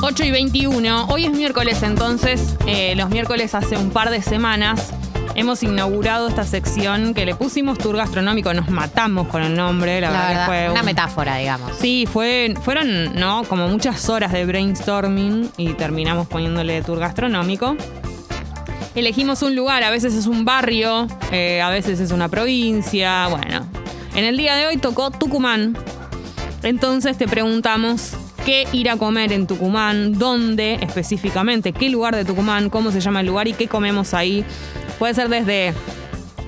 8 y 21. Hoy es miércoles, entonces, eh, los miércoles hace un par de semanas hemos inaugurado esta sección que le pusimos tour gastronómico. Nos matamos con el nombre, la, La verdad, que verdad, fue una un- metáfora, digamos. Sí, fue, fueron, ¿no? Como muchas horas de brainstorming y terminamos poniéndole tour gastronómico. Elegimos un lugar, a veces es un barrio, eh, a veces es una provincia, bueno. En el día de hoy tocó Tucumán. Entonces te preguntamos qué ir a comer en Tucumán, dónde específicamente, qué lugar de Tucumán, cómo se llama el lugar y qué comemos ahí. Puede ser desde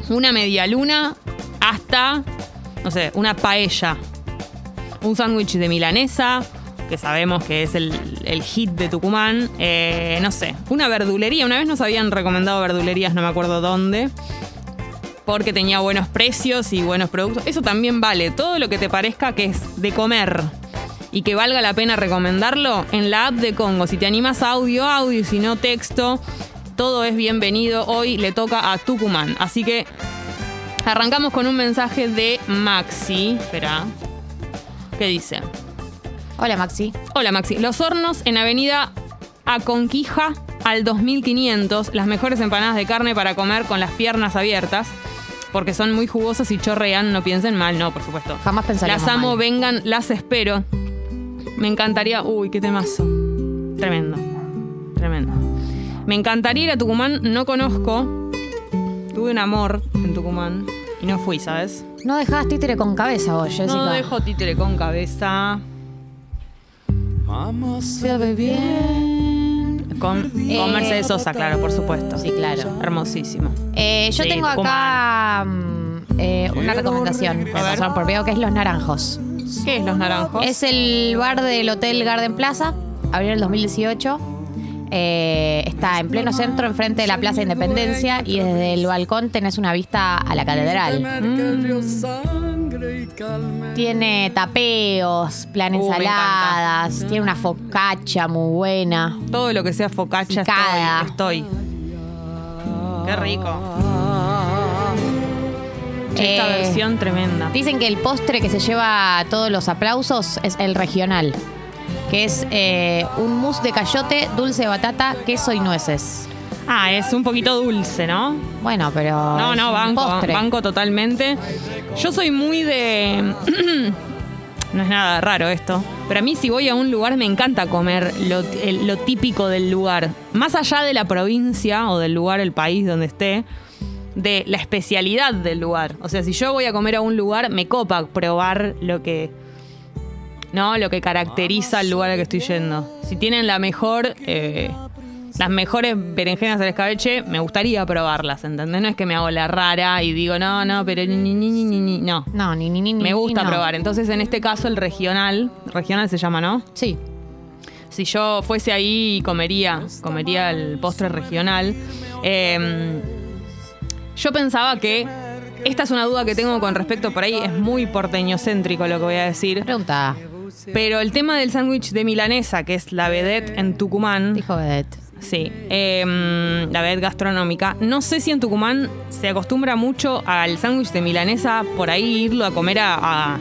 una media luna hasta, no sé, una paella un sándwich de milanesa, que sabemos que es el, hit de Tucumán. Eh, no sé, una verdulería. Una vez nos habían recomendado verdulerías, no me acuerdo dónde. Porque tenía buenos precios y buenos productos. Eso también vale. Todo lo que te parezca que es de comer y que valga la pena recomendarlo en la app de Congo. Si te animas audio, audio. Si no, texto. Todo es bienvenido. Hoy le toca a Tucumán. Así que arrancamos con un mensaje de Maxi. Espera. ¿Qué dice? Hola, Maxi. Hola Maxi. Los hornos en Avenida Aconquija al 2500. Las mejores empanadas de carne para comer con las piernas abiertas. Porque son muy jugosas y chorrean. No piensen mal, no, por supuesto. Jamás pensaríamos Las amo, mal. vengan, las espero. Me encantaría. Uy, qué temazo. Tremendo. Tremendo. Me encantaría ir a Tucumán. No conozco. Tuve un amor en Tucumán. Y no fui, ¿sabes? No dejabas títere con cabeza vos, Jessica. No dejo títere con cabeza. Sabe bien. Con, Eh, con Mercedes Sosa, claro, por supuesto. Sí, claro. Hermosísimo. Eh, yo Sí, tengo acá mm, eh, una recomendación. Me A ver. pasaron por video que es Los Naranjos. ¿Qué es Los Naranjos? Es el bar del Hotel Garden Plaza. Abrió en el 2018. Eh, está en pleno centro, enfrente de la Plaza Independencia. Y desde el balcón tenés una vista a la catedral. Tiene tapeos, plan Uh, ensaladas. Tiene una focaccia muy buena. Todo lo que sea focaccia Picada. estoy, estoy. Qué rico. Esta Eh, versión tremenda. Dicen que el postre que se lleva todos los aplausos es el regional, que es eh, un mousse de cayote, dulce de batata, queso y nueces. Ah, es un poquito dulce, ¿no? Bueno, pero. No, es no, un banco, postre. banco totalmente. Yo soy muy de... no es nada raro esto, pero a mí si voy a un lugar me encanta comer lo, el- lo típico del lugar. Más allá de la provincia o del lugar, el país donde esté, de la especialidad del lugar. O sea, si yo voy a comer a un lugar, me copa probar lo que... ¿No? Lo que caracteriza el lugar al que estoy yendo. Si tienen la mejor... eh, las mejores berenjenas al escabeche, me gustaría probarlas, ¿entendés? No es que me hago la rara y digo, no, no, pero ni, ni, ni, ni, ni, no. No, ni ni ni ni. Me gusta no. probar. Entonces, en este caso, el regional, regional se llama, ¿no? Sí. Si yo fuese ahí, comería, comería el postre regional. Eh, yo pensaba que, esta es una duda que tengo con respecto por ahí, es muy porteñocéntrico lo que voy a decir. Pregunta. Pero el tema del sándwich de milanesa, que es la vedette en Tucumán, Dijo Vedette. Sí, eh, la vedette gastronómica. No sé si en Tucumán se acostumbra mucho al sándwich de milanesa, por ahí irlo a comer a, a-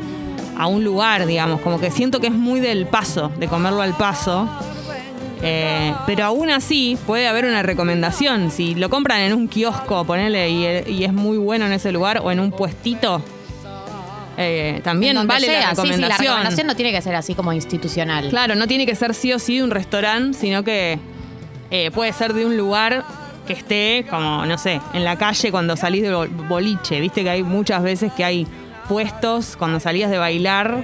a un lugar, digamos. Como que siento que es muy del paso, de comerlo al paso. Eh, pero aún así puede haber una recomendación. Si lo compran en un kiosco, ponele, y, y es muy bueno en ese lugar, o en un puestito, eh, también vale la sea. Sí, sí, recomendación. la recomendación no tiene que ser así como institucional. Claro, no tiene que ser sí o sí de un restaurante, sino que eh, puede ser de un lugar que esté como, no sé, en la calle cuando salís de bol- boliche. Viste que hay muchas veces que hay puestos cuando salías de bailar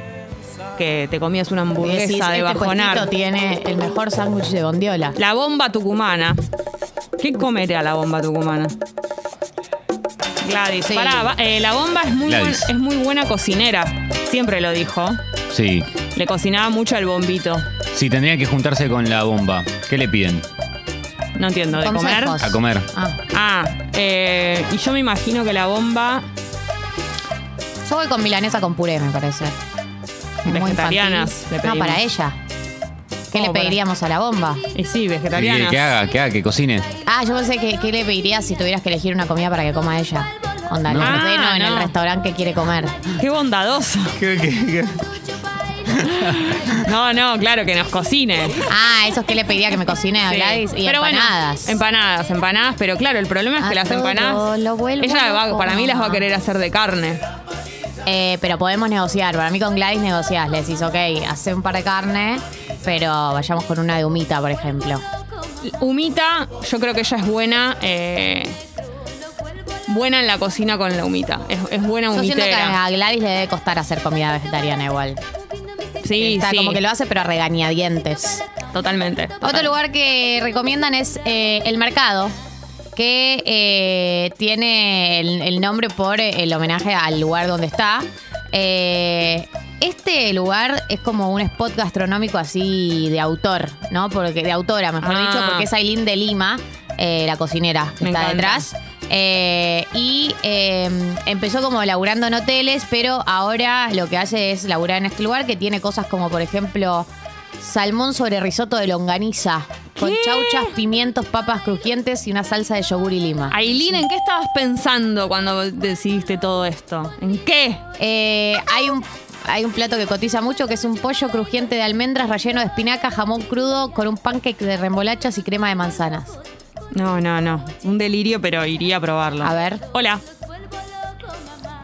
que te comías una decís, hamburguesa de este bajonar. puestito tiene el mejor sándwich de bondiola. La bomba tucumana. ¿Qué comerá la bomba tucumana? Gladys. Sí. Pará, va- eh, la bomba es muy, buen- es muy buena cocinera. Siempre lo dijo. Sí. Le cocinaba mucho al bombito. Si tendrían que juntarse con la bomba, ¿qué le piden? No entiendo, ¿de comer? A comer. Ah, Ah, eh, y yo me imagino que la bomba yo voy con milanesa con puré, me parece. Muy Vegetarianas, le No, para ella. ¿Qué ¿Cómo le para? pediríamos a la bomba? Y sí, ¿Qué vegetariana. quiere que haga? Que haga, que cocine. Ah, yo pensé que ¿qué le pedirías si tuvieras que elegir una comida para que coma ella. Onda, No. ordeno Ah, en el no. restaurante que quiere comer. Qué bondadoso. ¿Qué, qué, qué? No, no, claro, que nos cocine. Ah, eso es que le pedía que me cocine a Sí. Gladys y Pero bueno, empanadas. empanadas, empanadas, pero claro, el problema es que A las todo empanadas. lo vuelvo ella va- loco. para mí las va a querer hacer de carne. Eh, pero podemos negociar. Para mí con Gladys negociás. Le decís, ok, hace un par de carne, pero vayamos con una de humita, por ejemplo. Humita, yo creo que ella es buena. eh, buena en la cocina con la humita. Es, es buena Yo siento que humitera. a Gladys le debe costar hacer comida vegetariana igual. Sí, Está sí. como que lo hace, pero a regañadientes. Totalmente. Otro lugar que recomiendan es eh, el mercado, que eh, tiene el, el nombre por el homenaje al lugar donde está. Eh, este lugar es como un spot gastronómico así de autor, ¿no? Porque de autora, mejor Ah. dicho, porque es Aileen de Lima, eh, la cocinera que Me está encanta. detrás. Eh, y eh, empezó como laburando en hoteles, pero ahora lo que hace es laburar en este lugar que tiene cosas como, por ejemplo, salmón sobre risotto de longaniza, con ¿Qué? chauchas, pimientos, papas crujientes y una salsa de yogur y lima. Aileen, ¿en qué estabas pensando cuando decidiste todo esto? ¿En qué? Eh, hay un hay un plato que cotiza mucho que es un pollo crujiente de almendras relleno de espinaca, jamón crudo con un pancake de remolachas y crema de manzanas. No, no, no. Un delirio, pero iría a probarlo. A ver. Hola.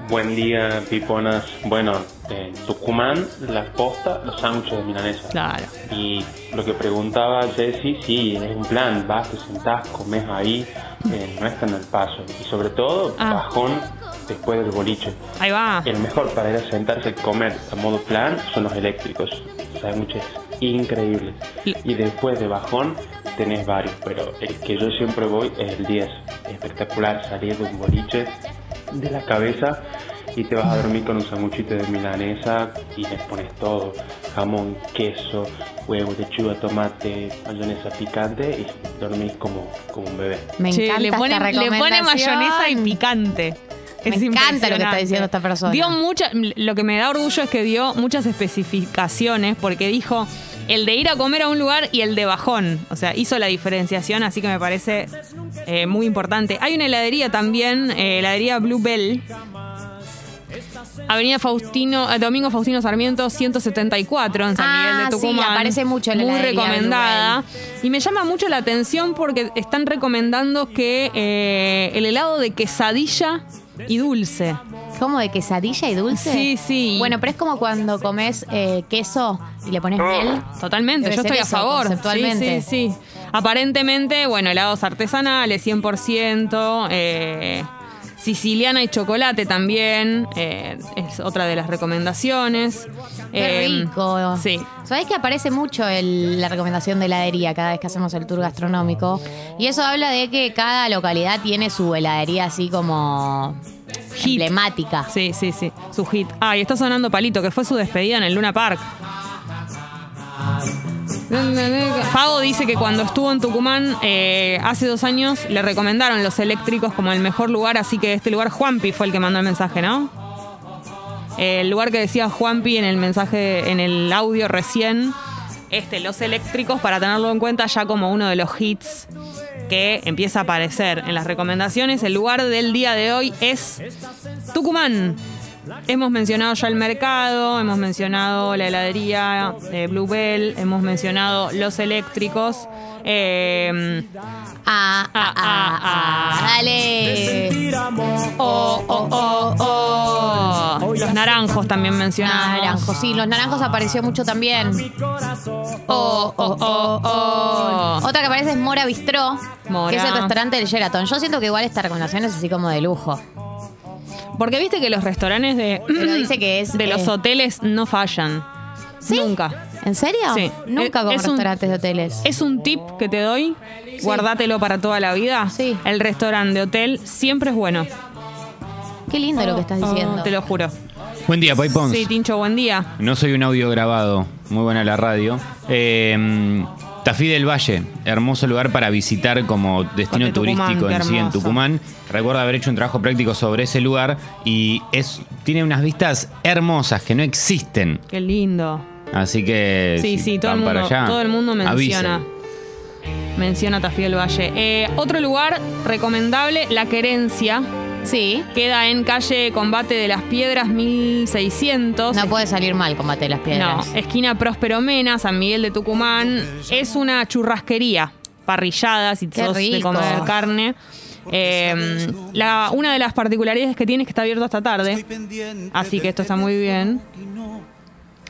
Buen día, piponas. Bueno, en Tucumán, la posta, los sándwiches de milanesa. Claro. Y lo que preguntaba Jessy, sí, es un plan. Vas, te sentás, comes ahí, eh, no es tan al paso. Y sobre todo, Ah. bajón después del boliche. Ahí va. El mejor para ir a sentarse y comer a modo plan son los eléctricos. Sándwiches increíbles. Y- Y después de bajón tenés varios, pero el que yo siempre voy es el 10. Espectacular salir de un boliche de la cabeza y te vas a dormir con un sanguchito de milanesa y le pones todo. Jamón, queso, huevo, lechuga, tomate, mayonesa picante y dormís como, como un bebé. Me Che, encanta le pone, esta le pone mayonesa y picante. Me Es encanta lo que está diciendo esta persona. Dio mucha, lo que me da orgullo es que dio muchas especificaciones porque dijo el de ir a comer a un lugar y el de bajón. O sea, hizo la diferenciación, así que me parece eh, muy importante. Hay una heladería también, eh, heladería Blue Bell. Avenida Faustino, eh, Domingo Faustino Sarmiento 174 en San Ah, Miguel de sí, Tucumán. aparece mucho en la Muy recomendada. Y me llama mucho la atención porque están recomendando que eh, el helado de quesadilla y dulce. ¿Cómo de quesadilla y dulce? Sí, sí. Bueno, pero es como cuando comes eh, queso y le pones miel. Totalmente, Debe yo estoy a favor. conceptualmente. Sí, sí, sí. Aparentemente, bueno, helados artesanales, 100%. eh, siciliana y chocolate también. eh, es otra de las recomendaciones. Qué Eh, rico. Sí. Sabés que aparece mucho el- la recomendación de heladería cada vez que hacemos el tour gastronómico. Y eso habla de que cada localidad tiene su heladería así como Hit. emblemática. Sí, sí, sí. Su hit. Ah, y está sonando Palito, que fue su despedida en el Luna Park. Pago dice que cuando estuvo en Tucumán eh, hace dos años le recomendaron los eléctricos como el mejor lugar, así que este lugar Juanpi fue el que mandó el mensaje, ¿no? El lugar que decía Juanpi en el mensaje, en el audio recién, este, los eléctricos, para tenerlo en cuenta ya como uno de los hits que empieza a aparecer en las recomendaciones. El lugar del día de hoy es Tucumán. Hemos mencionado ya el mercado, hemos mencionado la heladería de Bluebell, hemos mencionado los eléctricos. eh, Ah, ah, ah, ah, dale. oh, oh, oh, oh. Los naranjos también mencionamos. Naranjos, sí, los naranjos apareció mucho también. Oh, oh, oh, oh. Otra que aparece es Mora Bistró, Mora. que es el restaurante del Sheraton. Yo siento que igual esta recomendación es así como de lujo. Porque viste que los restaurantes de, Pero dice que es, de los eh, hoteles no fallan. ¿Sí? Nunca. ¿En serio? Sí. Nunca Es- como es un- restaurantes de hoteles. Es un tip que te doy, guardátelo para toda la vida. Sí. El restaurante de hotel siempre es bueno. Qué lindo lo que estás diciendo. Oh, te lo juro. Buen día, Pai Pons. Sí, Tincho, buen día. No soy un audio grabado, muy buena la radio. Eh, Tafí del Valle, hermoso lugar para visitar como destino turístico en sí en. Tucumán. Recuerdo haber hecho un trabajo práctico sobre ese lugar y es tiene unas vistas hermosas que no existen. Qué lindo. Así que Sí, si sí, todo el, para mundo, allá, todo el mundo menciona. avisen. Menciona Tafí del Valle. Eh, otro lugar recomendable, La Querencia. Sí. Queda en calle Combate de las Piedras 1600. No puede salir mal combate de las No, piedras. esquina Próspero Mena, San Miguel de Tucumán. Es una churrasquería, parrillada, si sos de comer carne. Eh, la, una de las particularidades que tiene es que está abierto hasta tarde. Así que esto está muy bien.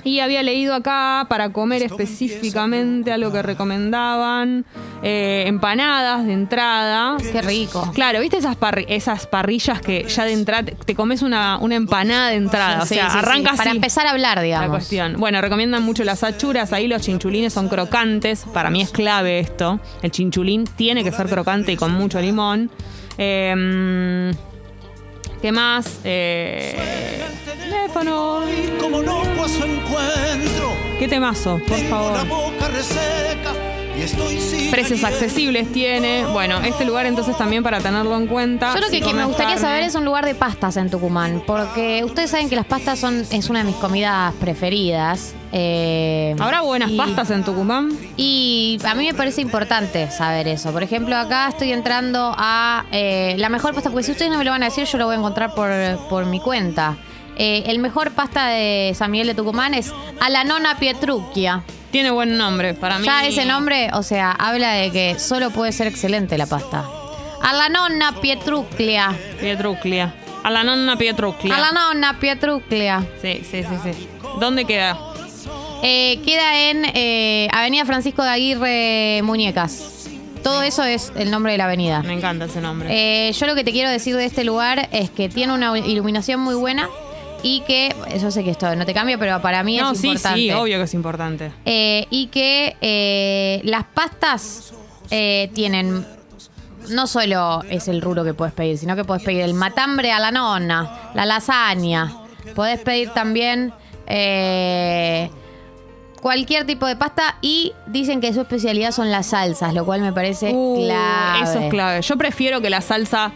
Y había leído acá para comer específicamente algo que recomendaban. eh, empanadas de entrada. Qué rico. Claro, ¿viste esas, parri- esas parrillas que ya de entrada te, te comes una, una empanada de entrada? o sea, sí, sí. arrancas Para empezar a hablar, la digamos. cuestión. Bueno, recomiendan mucho las achuras. Ahí los chinchulines son crocantes. Para mí es clave esto. El chinchulín tiene que ser crocante y con mucho limón. Eh, ¿Qué más? Eh, teléfono. Como su encuentro. ¿Qué temazo? Por Tengo la favor. boca reseca y estoy sin Precios accesibles tiene. Bueno, este lugar entonces también para tenerlo en cuenta. Yo lo Si que, que me gustaría carne. saber es un lugar de pastas en Tucumán, porque ustedes saben que las pastas son es una de mis comidas preferidas. eh, ¿Habrá buenas y- pastas en Tucumán? Y a mí me parece importante saber eso. Por ejemplo, acá estoy entrando a eh, la mejor pasta, porque si ustedes no me lo van a decir, yo lo voy a encontrar por, por mi cuenta. Eh, el mejor pasta de San Miguel de Tucumán es a la nona Pietrucchia. Tiene buen nombre. Para mí. Ya ese nombre, o sea, habla de que solo puede ser excelente la pasta. A la nonna Pietruclia. Pietruclia. A la nonna Pietruclia. A la nonna Pietruclia. Sí, sí, sí, sí. ¿Dónde queda? Eh, queda en eh, Avenida Francisco de Aguirre Muñecas. Todo eso es el nombre de la avenida. Me encanta ese nombre. Eh, yo lo que te quiero decir de este lugar es que tiene una iluminación muy buena y que, yo sé que esto no te cambia, pero para mí no, es sí, importante. sí, obvio que es importante. Eh, y que eh, las pastas eh, tienen. No solo es el ruro que puedes pedir, sino que puedes pedir el matambre a la nonna, la lasaña. Podés pedir también eh, cualquier tipo de pasta y dicen que su especialidad son las salsas, lo cual me parece Uh, clave. Eso es clave. Yo prefiero que la salsa.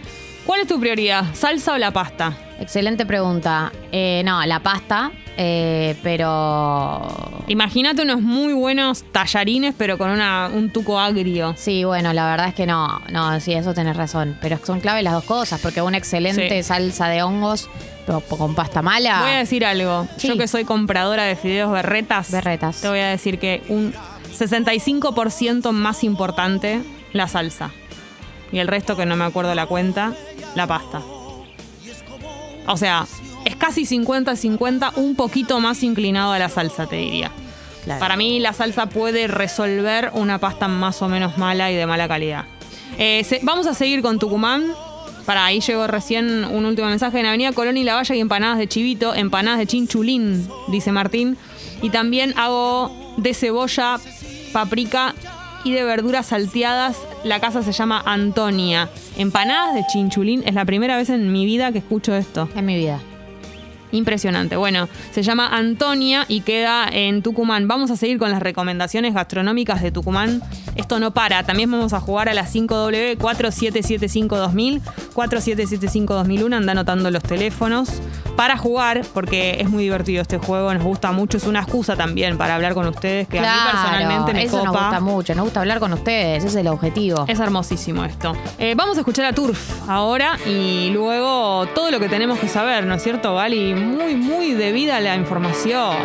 ¿Cuál es tu prioridad? ¿Salsa o la pasta? Excelente pregunta. Eh, no, la pasta, eh, pero Imagínate unos muy buenos tallarines, pero con una, un tuco agrio. Sí, bueno, la verdad es que no, no, sí, eso tenés razón. Pero son clave las dos cosas, porque una excelente Sí. salsa de hongos pero con pasta mala. Voy a decir algo. Sí. Yo que soy compradora de fideos berretas. Berretas. Te voy a decir que un 65% más importante la salsa. Y el resto, que no me acuerdo la cuenta, la pasta. O sea, es casi 50-50, un poquito más inclinado a la salsa, te diría. Claro. Para mí la salsa puede resolver una pasta más o menos mala y de mala calidad. Eh, se- vamos a seguir con Tucumán. Para ahí llegó recién un último mensaje. En Avenida Colón y La Valle y empanadas de chivito, empanadas de chinchulín, dice Martín. Y también hago de cebolla, paprika y de verduras salteadas. La casa se llama Antonia. Empanadas de chinchulín. Es la primera vez en mi vida que escucho esto. En mi vida. Impresionante. Bueno, se llama Antonia y queda en Tucumán. Vamos a seguir con las recomendaciones gastronómicas de Tucumán. Esto no para. También vamos a jugar a las 5W 4775-2000, 4775-2001. Anda anotando los teléfonos para jugar, porque es muy divertido este juego. Nos gusta mucho. Es una excusa también para hablar con ustedes, que a mí personalmente me eso nos copa. gusta mucho, nos gusta hablar con ustedes, ese es el objetivo. Es hermosísimo esto. Eh, vamos a escuchar a Turf ahora y luego todo lo que tenemos que saber, ¿no es cierto, Gali? Muy, muy debida la información.